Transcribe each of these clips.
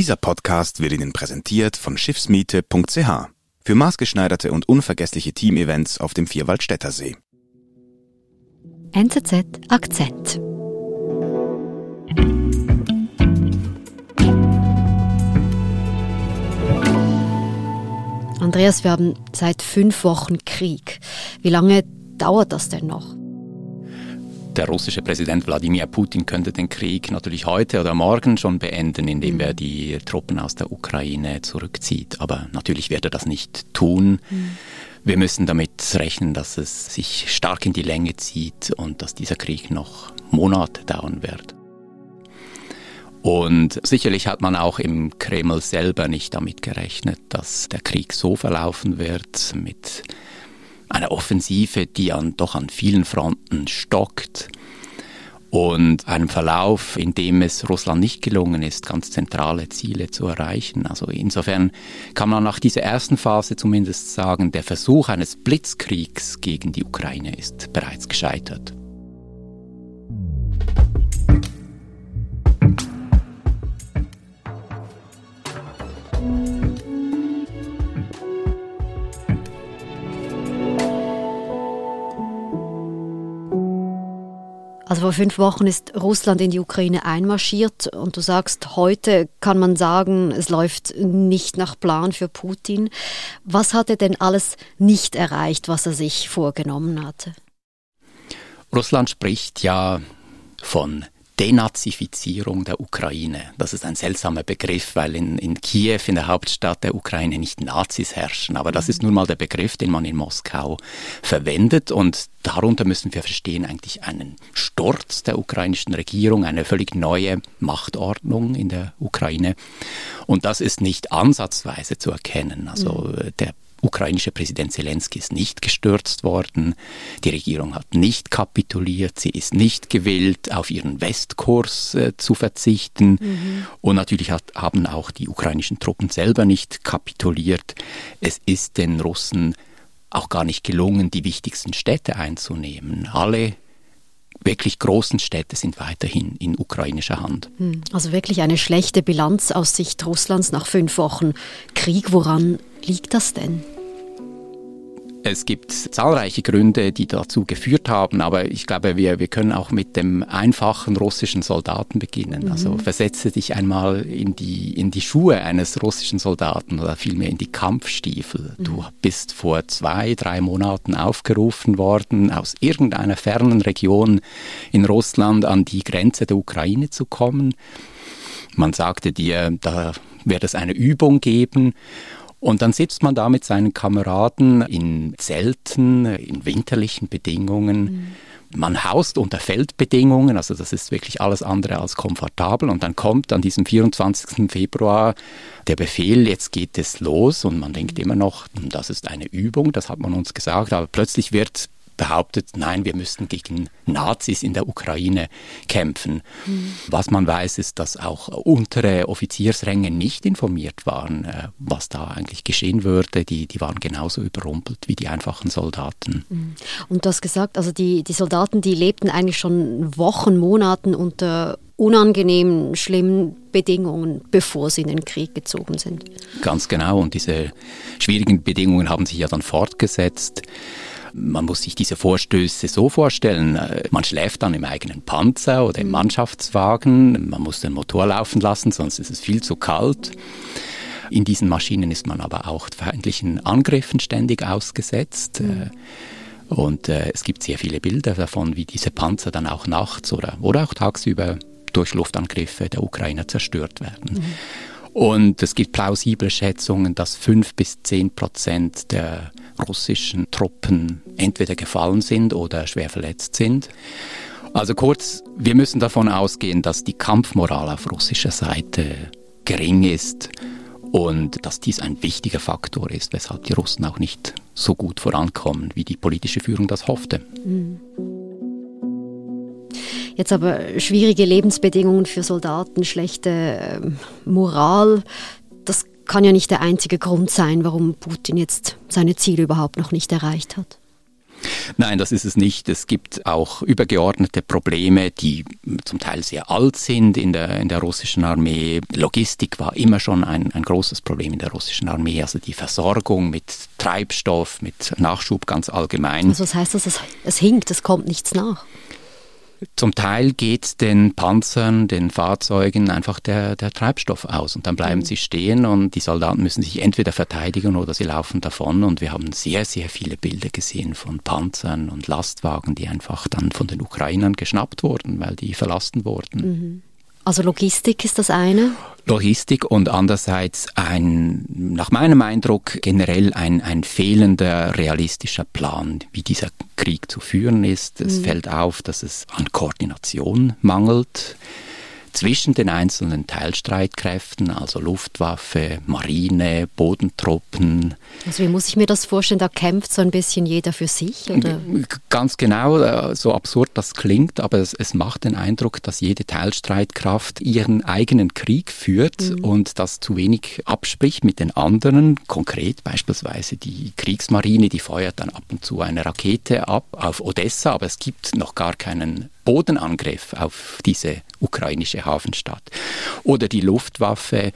Dieser Podcast wird Ihnen präsentiert von Schiffsmiete.ch für maßgeschneiderte und unvergessliche Teamevents auf dem Vierwaldstätter See. NZZ Akzent. Andreas, wir haben seit fünf Wochen Krieg. Wie lange dauert das denn noch? Der russische Präsident Wladimir Putin könnte den Krieg natürlich heute oder morgen schon beenden, indem mhm. er die Truppen aus der Ukraine zurückzieht. Aber natürlich wird er das nicht tun. Mhm. Wir müssen damit rechnen, dass es sich stark in die Länge zieht und dass dieser Krieg noch Monate dauern wird. Und sicherlich hat man auch im Kreml selber nicht damit gerechnet, dass der Krieg so verlaufen wird mit einer Offensive, die an, doch an vielen Fronten stockt und einem Verlauf, in dem es Russland nicht gelungen ist, ganz zentrale Ziele zu erreichen. Also insofern kann man nach dieser ersten Phase zumindest sagen, der Versuch eines Blitzkriegs gegen die Ukraine ist bereits gescheitert. Vor fünf Wochen ist Russland in die Ukraine einmarschiert und du sagst, heute kann man sagen, es läuft nicht nach Plan für Putin. Was hat er denn alles nicht erreicht, was er sich vorgenommen hatte? Russland spricht ja von Denazifizierung der Ukraine. Das ist ein seltsamer Begriff, weil in, in Kiew, in der Hauptstadt der Ukraine, nicht Nazis herrschen. Aber das ist nun mal der Begriff, den man in Moskau verwendet. Und darunter müssen wir verstehen eigentlich einen Sturz der ukrainischen Regierung, eine völlig neue Machtordnung in der Ukraine. Und das ist nicht ansatzweise zu erkennen. Also mhm. der ukrainische Präsident Zelensky ist nicht gestürzt worden. Die Regierung hat nicht kapituliert. Sie ist nicht gewillt, auf ihren Westkurs äh, zu verzichten. Mhm. Und natürlich hat, haben auch die ukrainischen Truppen selber nicht kapituliert. Es ist den Russen auch gar nicht gelungen, die wichtigsten Städte einzunehmen. Alle wirklich großen Städte sind weiterhin in ukrainischer Hand. Hm. Also wirklich eine schlechte Bilanz aus Sicht Russlands nach fünf Wochen Krieg. Woran liegt das denn? Es gibt zahlreiche Gründe, die dazu geführt haben, aber ich glaube, wir, wir können auch mit dem einfachen russischen Soldaten beginnen. Mhm. Also versetze dich einmal in die, in die Schuhe eines russischen Soldaten oder vielmehr in die Kampfstiefel. Mhm. Du bist vor zwei, drei Monaten aufgerufen worden, aus irgendeiner fernen Region in Russland an die Grenze der Ukraine zu kommen. Man sagte dir, da wird es eine Übung geben und dann sitzt man da mit seinen Kameraden in Zelten, in winterlichen Bedingungen. Mhm. Man haust unter Feldbedingungen, also das ist wirklich alles andere als komfortabel. Und dann kommt an diesem 24. Februar der Befehl, jetzt geht es los. Und man denkt immer noch, das ist eine Übung, das hat man uns gesagt. Aber plötzlich wird behauptet, nein, wir müssten gegen Nazis in der Ukraine kämpfen. Mhm. Was man weiß, ist, dass auch untere Offiziersränge nicht informiert waren, äh, was da eigentlich geschehen würde. Die, die waren genauso überrumpelt wie die einfachen Soldaten. Mhm. Und du hast gesagt, also die, die Soldaten, die lebten eigentlich schon Wochen, Monaten unter unangenehmen, schlimmen Bedingungen, bevor sie in den Krieg gezogen sind. Ganz genau. Und diese schwierigen Bedingungen haben sich ja dann fortgesetzt. Man muss sich diese Vorstöße so vorstellen, äh, man schläft dann im eigenen Panzer oder im mhm. Mannschaftswagen, man muss den Motor laufen lassen, sonst ist es viel zu kalt. In diesen Maschinen ist man aber auch feindlichen Angriffen ständig ausgesetzt. Mhm. Äh, und äh, es gibt sehr viele Bilder davon, wie diese Panzer dann auch nachts oder, oder auch tagsüber durch Luftangriffe der Ukrainer zerstört werden. Mhm. Und es gibt plausible Schätzungen, dass fünf bis zehn Prozent der russischen Truppen entweder gefallen sind oder schwer verletzt sind. Also kurz, wir müssen davon ausgehen, dass die Kampfmoral auf russischer Seite gering ist und dass dies ein wichtiger Faktor ist, weshalb die Russen auch nicht so gut vorankommen, wie die politische Führung das hoffte. Mhm. Jetzt aber schwierige Lebensbedingungen für Soldaten, schlechte ähm, Moral, das kann ja nicht der einzige Grund sein, warum Putin jetzt seine Ziele überhaupt noch nicht erreicht hat. Nein, das ist es nicht. Es gibt auch übergeordnete Probleme, die zum Teil sehr alt sind in der, in der russischen Armee. Logistik war immer schon ein, ein großes Problem in der russischen Armee, also die Versorgung mit Treibstoff, mit Nachschub ganz allgemein. Also was heißt das? Es, es hinkt, es kommt nichts nach. Zum Teil geht den Panzern, den Fahrzeugen einfach der, der Treibstoff aus und dann bleiben mhm. sie stehen und die Soldaten müssen sich entweder verteidigen oder sie laufen davon und wir haben sehr, sehr viele Bilder gesehen von Panzern und Lastwagen, die einfach dann von den Ukrainern geschnappt wurden, weil die verlassen wurden. Mhm. Also Logistik ist das eine? Logistik und andererseits ein, nach meinem Eindruck, generell ein, ein fehlender realistischer Plan, wie dieser Krieg zu führen ist. Es mhm. fällt auf, dass es an Koordination mangelt zwischen den einzelnen Teilstreitkräften, also Luftwaffe, Marine, Bodentruppen. Also wie muss ich mir das vorstellen? Da kämpft so ein bisschen jeder für sich? Oder? Ganz genau, äh, so absurd das klingt, aber es, es macht den Eindruck, dass jede Teilstreitkraft ihren eigenen Krieg führt mhm. und das zu wenig abspricht mit den anderen. Konkret beispielsweise die Kriegsmarine, die feuert dann ab und zu eine Rakete ab auf Odessa, aber es gibt noch gar keinen Bodenangriff auf diese ukrainische Hafenstadt. Oder die Luftwaffe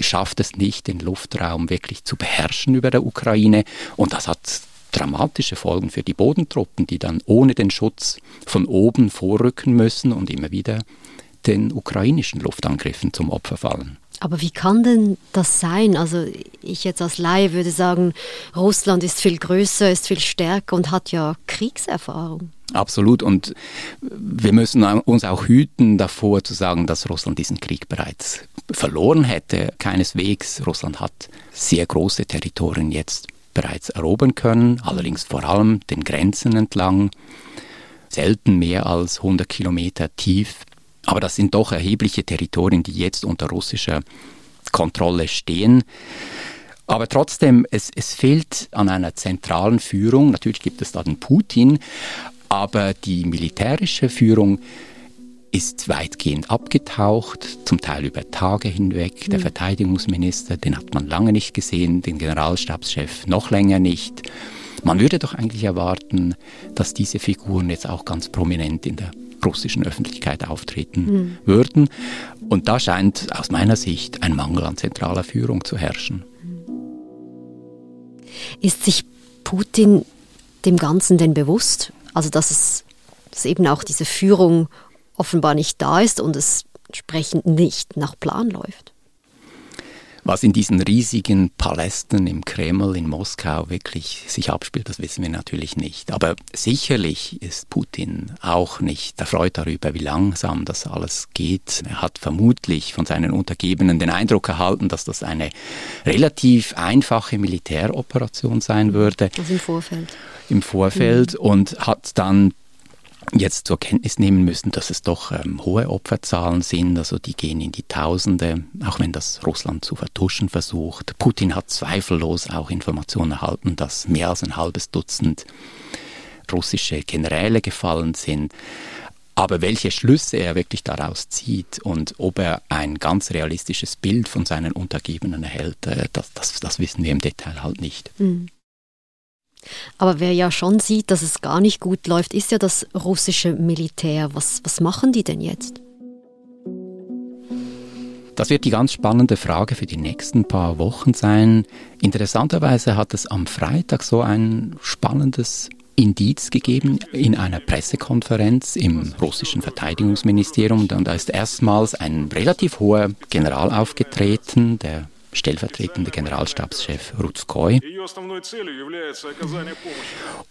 schafft es nicht, den Luftraum wirklich zu beherrschen über der Ukraine. Und das hat dramatische Folgen für die Bodentruppen, die dann ohne den Schutz von oben vorrücken müssen und immer wieder den ukrainischen Luftangriffen zum Opfer fallen. Aber wie kann denn das sein? Also ich jetzt als Laie würde sagen, Russland ist viel größer, ist viel stärker und hat ja Kriegserfahrung. Absolut. Und wir müssen uns auch hüten davor zu sagen, dass Russland diesen Krieg bereits verloren hätte. Keineswegs. Russland hat sehr große Territorien jetzt bereits erobern können, allerdings vor allem den Grenzen entlang, selten mehr als 100 Kilometer tief. Aber das sind doch erhebliche Territorien, die jetzt unter russischer Kontrolle stehen. Aber trotzdem, es, es fehlt an einer zentralen Führung. Natürlich gibt es da den Putin, aber die militärische Führung ist weitgehend abgetaucht, zum Teil über Tage hinweg. Der mhm. Verteidigungsminister, den hat man lange nicht gesehen, den Generalstabschef noch länger nicht. Man würde doch eigentlich erwarten, dass diese Figuren jetzt auch ganz prominent in der russischen Öffentlichkeit auftreten mhm. würden. Und da scheint aus meiner Sicht ein Mangel an zentraler Führung zu herrschen. Ist sich Putin dem Ganzen denn bewusst? Also dass es dass eben auch diese Führung offenbar nicht da ist und es entsprechend nicht nach Plan läuft. Was in diesen riesigen Palästen im Kreml in Moskau wirklich sich abspielt, das wissen wir natürlich nicht. Aber sicherlich ist Putin auch nicht erfreut darüber, wie langsam das alles geht. Er hat vermutlich von seinen Untergebenen den Eindruck erhalten, dass das eine relativ einfache Militäroperation sein würde. Also im Vorfeld. Im Vorfeld mhm. und hat dann jetzt zur Kenntnis nehmen müssen, dass es doch ähm, hohe Opferzahlen sind, also die gehen in die Tausende, auch wenn das Russland zu vertuschen versucht. Putin hat zweifellos auch Informationen erhalten, dass mehr als ein halbes Dutzend russische Generäle gefallen sind. Aber welche Schlüsse er wirklich daraus zieht und ob er ein ganz realistisches Bild von seinen Untergebenen erhält, äh, das, das, das wissen wir im Detail halt nicht. Mhm. Aber wer ja schon sieht, dass es gar nicht gut läuft, ist ja das russische Militär. Was, was machen die denn jetzt? Das wird die ganz spannende Frage für die nächsten paar Wochen sein. Interessanterweise hat es am Freitag so ein spannendes Indiz gegeben in einer Pressekonferenz im russischen Verteidigungsministerium. Und da ist erstmals ein relativ hoher General aufgetreten, der stellvertretende Generalstabschef Ruzkoi.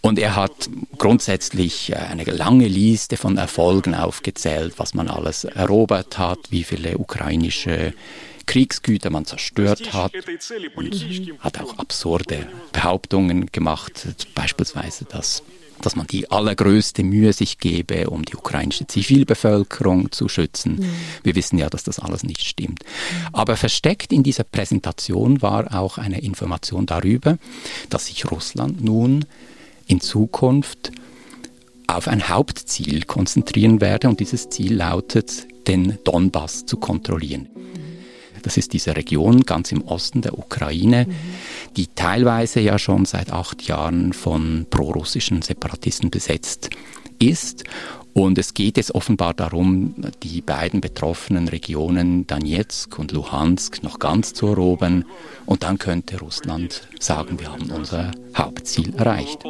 Und er hat grundsätzlich äh, eine lange Liste von Erfolgen aufgezählt, was man alles erobert hat, wie viele ukrainische Kriegsgüter man zerstört hat und hat auch absurde Behauptungen gemacht, beispielsweise, dass dass man die allergrößte Mühe sich gebe, um die ukrainische Zivilbevölkerung zu schützen. Mhm. Wir wissen ja, dass das alles nicht stimmt. Mhm. Aber versteckt in dieser Präsentation war auch eine Information darüber, dass sich Russland nun in Zukunft auf ein Hauptziel konzentrieren werde und dieses Ziel lautet, den Donbass zu kontrollieren. Das ist diese Region ganz im Osten der Ukraine, die teilweise ja schon seit acht Jahren von prorussischen Separatisten besetzt ist. Und es geht jetzt offenbar darum, die beiden betroffenen Regionen Donetsk und Luhansk noch ganz zu erobern. Und dann könnte Russland sagen, wir haben unser Hauptziel erreicht.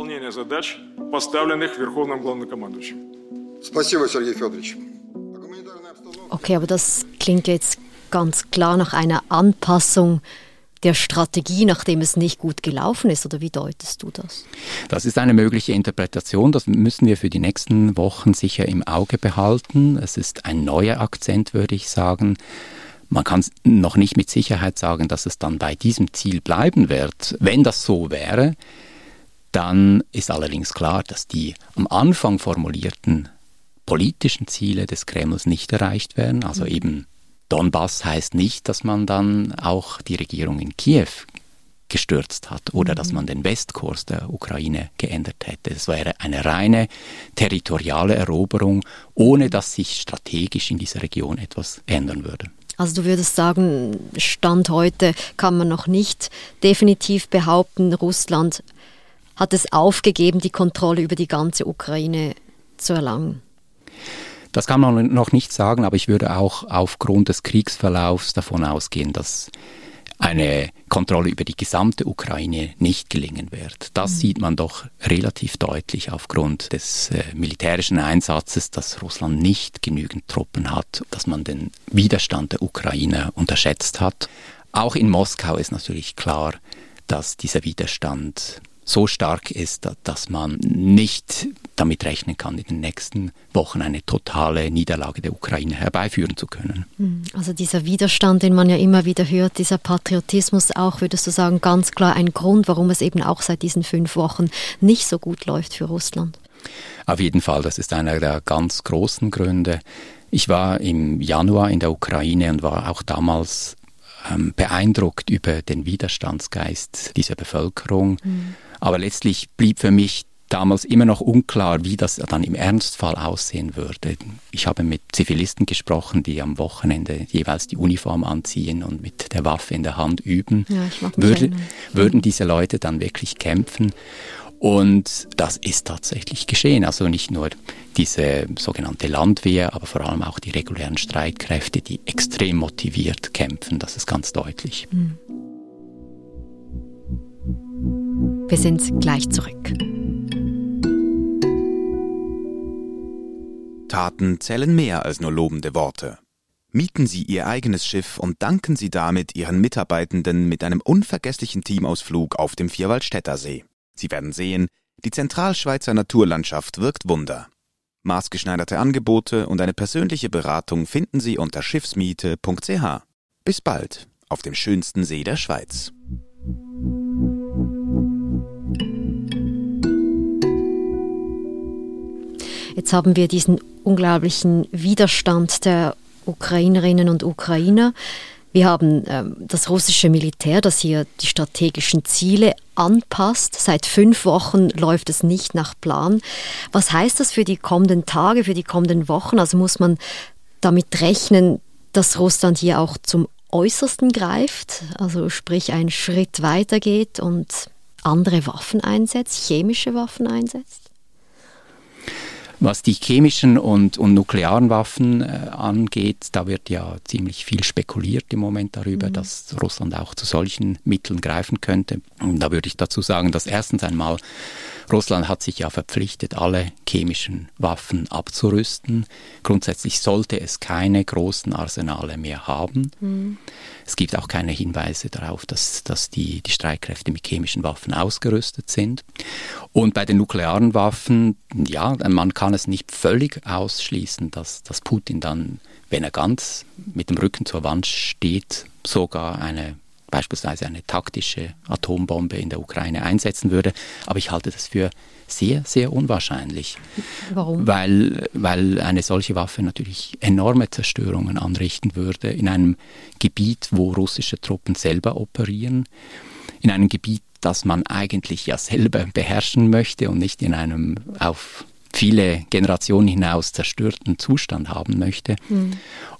Okay, aber das klingt jetzt ganz klar nach einer Anpassung der Strategie, nachdem es nicht gut gelaufen ist? Oder wie deutest du das? Das ist eine mögliche Interpretation. Das müssen wir für die nächsten Wochen sicher im Auge behalten. Es ist ein neuer Akzent, würde ich sagen. Man kann noch nicht mit Sicherheit sagen, dass es dann bei diesem Ziel bleiben wird. Wenn das so wäre, dann ist allerdings klar, dass die am Anfang formulierten politischen Ziele des Kremls nicht erreicht werden, also mhm. eben Donbass heißt nicht, dass man dann auch die Regierung in Kiew gestürzt hat oder mhm. dass man den Westkurs der Ukraine geändert hätte. Es wäre eine reine territoriale Eroberung, ohne dass sich strategisch in dieser Region etwas ändern würde. Also du würdest sagen, Stand heute kann man noch nicht definitiv behaupten, Russland hat es aufgegeben, die Kontrolle über die ganze Ukraine zu erlangen. Das kann man noch nicht sagen, aber ich würde auch aufgrund des Kriegsverlaufs davon ausgehen, dass eine Kontrolle über die gesamte Ukraine nicht gelingen wird. Das mhm. sieht man doch relativ deutlich aufgrund des äh, militärischen Einsatzes, dass Russland nicht genügend Truppen hat, dass man den Widerstand der Ukraine unterschätzt hat. Auch in Moskau ist natürlich klar, dass dieser Widerstand so stark ist, dass man nicht damit rechnen kann, in den nächsten Wochen eine totale Niederlage der Ukraine herbeiführen zu können. Hm, also dieser Widerstand, den man ja immer wieder hört, dieser Patriotismus auch, würdest du sagen, ganz klar ein Grund, warum es eben auch seit diesen fünf Wochen nicht so gut läuft für Russland. Auf jeden Fall, das ist einer der ganz großen Gründe. Ich war im Januar in der Ukraine und war auch damals ähm, beeindruckt über den Widerstandsgeist dieser Bevölkerung. Mhm aber letztlich blieb für mich damals immer noch unklar, wie das dann im Ernstfall aussehen würde. Ich habe mit Zivilisten gesprochen, die am Wochenende jeweils die Uniform anziehen und mit der Waffe in der Hand üben. Ja, Würde, würden diese Leute dann wirklich kämpfen? Und das ist tatsächlich geschehen. Also nicht nur diese sogenannte Landwehr, aber vor allem auch die regulären Streitkräfte, die extrem motiviert kämpfen. Das ist ganz deutlich. Mhm. Wir sind gleich zurück. Taten zählen mehr als nur lobende Worte. Mieten Sie Ihr eigenes Schiff und danken Sie damit Ihren Mitarbeitenden mit einem unvergesslichen Teamausflug auf dem Vierwaldstätter See. Sie werden sehen, die Zentralschweizer Naturlandschaft wirkt Wunder. Maßgeschneiderte Angebote und eine persönliche Beratung finden Sie unter schiffsmiete.ch. Bis bald auf dem schönsten See der Schweiz. Jetzt haben wir diesen unglaublichen Widerstand der Ukrainerinnen und Ukrainer. Wir haben ähm, das russische Militär, das hier die strategischen Ziele anpasst. Seit fünf Wochen läuft es nicht nach Plan. Was heißt das für die kommenden Tage, für die kommenden Wochen? Also muss man damit rechnen, dass Russland hier auch zum Äußersten greift, also sprich einen Schritt weiter geht und andere Waffen einsetzt, chemische Waffen einsetzt? Was die chemischen und, und nuklearen Waffen äh, angeht, da wird ja ziemlich viel spekuliert im Moment darüber, mhm. dass Russland auch zu solchen Mitteln greifen könnte. Und da würde ich dazu sagen, dass erstens einmal Russland hat sich ja verpflichtet, alle chemischen Waffen abzurüsten. Grundsätzlich sollte es keine großen Arsenale mehr haben. Mhm. Es gibt auch keine Hinweise darauf, dass, dass die, die Streitkräfte mit chemischen Waffen ausgerüstet sind. Und bei den nuklearen Waffen, ja, man kann es nicht völlig ausschließen, dass, dass Putin dann, wenn er ganz mit dem Rücken zur Wand steht, sogar eine beispielsweise eine taktische Atombombe in der Ukraine einsetzen würde. Aber ich halte das für sehr, sehr unwahrscheinlich. Warum? Weil, weil eine solche Waffe natürlich enorme Zerstörungen anrichten würde in einem Gebiet, wo russische Truppen selber operieren, in einem Gebiet, das man eigentlich ja selber beherrschen möchte und nicht in einem auf viele Generationen hinaus zerstörten Zustand haben möchte. Mhm.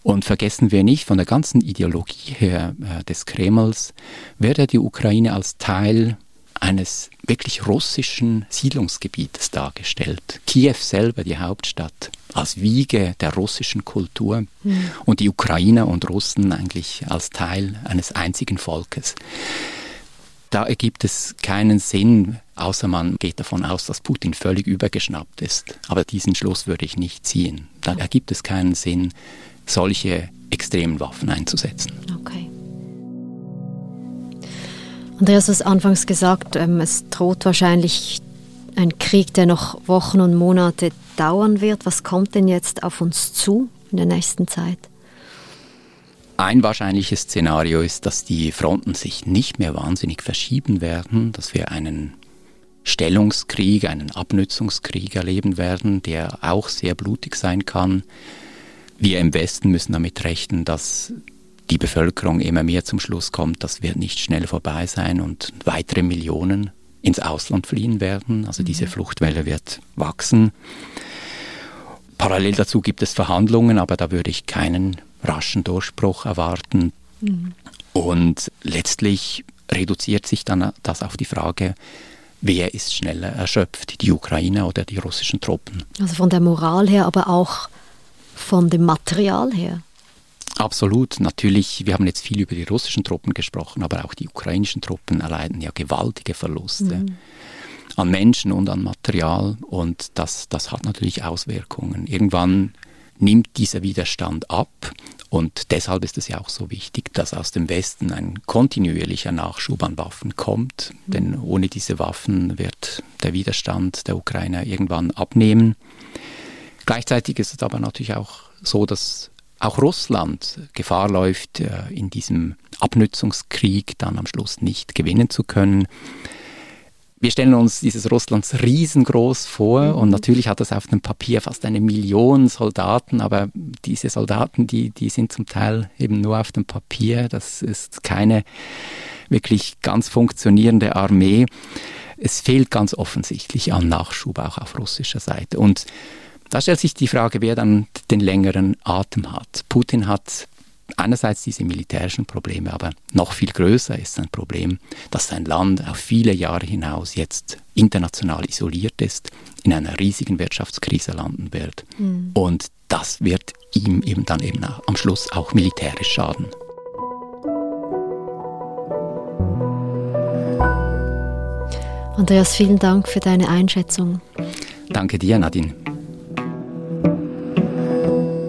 Und vergessen wir nicht, von der ganzen Ideologie her äh, des Kremls werde die Ukraine als Teil eines wirklich russischen Siedlungsgebietes dargestellt. Kiew selber, die Hauptstadt, als Wiege der russischen Kultur mhm. und die Ukrainer und Russen eigentlich als Teil eines einzigen Volkes. Da ergibt es keinen Sinn, außer man geht davon aus, dass Putin völlig übergeschnappt ist. Aber diesen Schluss würde ich nicht ziehen. Da ergibt es keinen Sinn, solche extremen Waffen einzusetzen. Okay. Andreas, du hast anfangs gesagt, ähm, es droht wahrscheinlich ein Krieg, der noch Wochen und Monate dauern wird. Was kommt denn jetzt auf uns zu in der nächsten Zeit? Ein wahrscheinliches Szenario ist, dass die Fronten sich nicht mehr wahnsinnig verschieben werden, dass wir einen Stellungskrieg, einen Abnützungskrieg erleben werden, der auch sehr blutig sein kann. Wir im Westen müssen damit rechnen, dass die Bevölkerung immer mehr zum Schluss kommt, das wird nicht schnell vorbei sein und weitere Millionen ins Ausland fliehen werden. Also diese mhm. Fluchtwelle wird wachsen. Parallel dazu gibt es Verhandlungen, aber da würde ich keinen raschen Durchbruch erwarten. Mhm. Und letztlich reduziert sich dann das auf die Frage, wer ist schneller erschöpft, die Ukraine oder die russischen Truppen. Also von der Moral her, aber auch von dem Material her. Absolut, natürlich, wir haben jetzt viel über die russischen Truppen gesprochen, aber auch die ukrainischen Truppen erleiden ja gewaltige Verluste mhm. an Menschen und an Material und das, das hat natürlich Auswirkungen. Irgendwann nimmt dieser Widerstand ab. Und deshalb ist es ja auch so wichtig, dass aus dem Westen ein kontinuierlicher Nachschub an Waffen kommt. Mhm. Denn ohne diese Waffen wird der Widerstand der Ukrainer irgendwann abnehmen. Gleichzeitig ist es aber natürlich auch so, dass auch Russland Gefahr läuft, äh, in diesem Abnützungskrieg dann am Schluss nicht gewinnen zu können wir stellen uns dieses Russlands riesengroß vor mhm. und natürlich hat das auf dem Papier fast eine Million Soldaten, aber diese Soldaten, die, die sind zum Teil eben nur auf dem Papier. Das ist keine wirklich ganz funktionierende Armee. Es fehlt ganz offensichtlich an Nachschub auch auf russischer Seite. Und da stellt sich die Frage, wer dann den längeren Atem hat. Putin hat einerseits diese militärischen Probleme, aber noch viel größer ist ein Problem, dass sein Land auf viele Jahre hinaus jetzt international isoliert ist, in einer riesigen Wirtschaftskrise landen wird. Mhm. Und das wird ihm eben dann eben am Schluss auch militärisch schaden. Andreas, vielen Dank für deine Einschätzung. Danke dir, Nadine.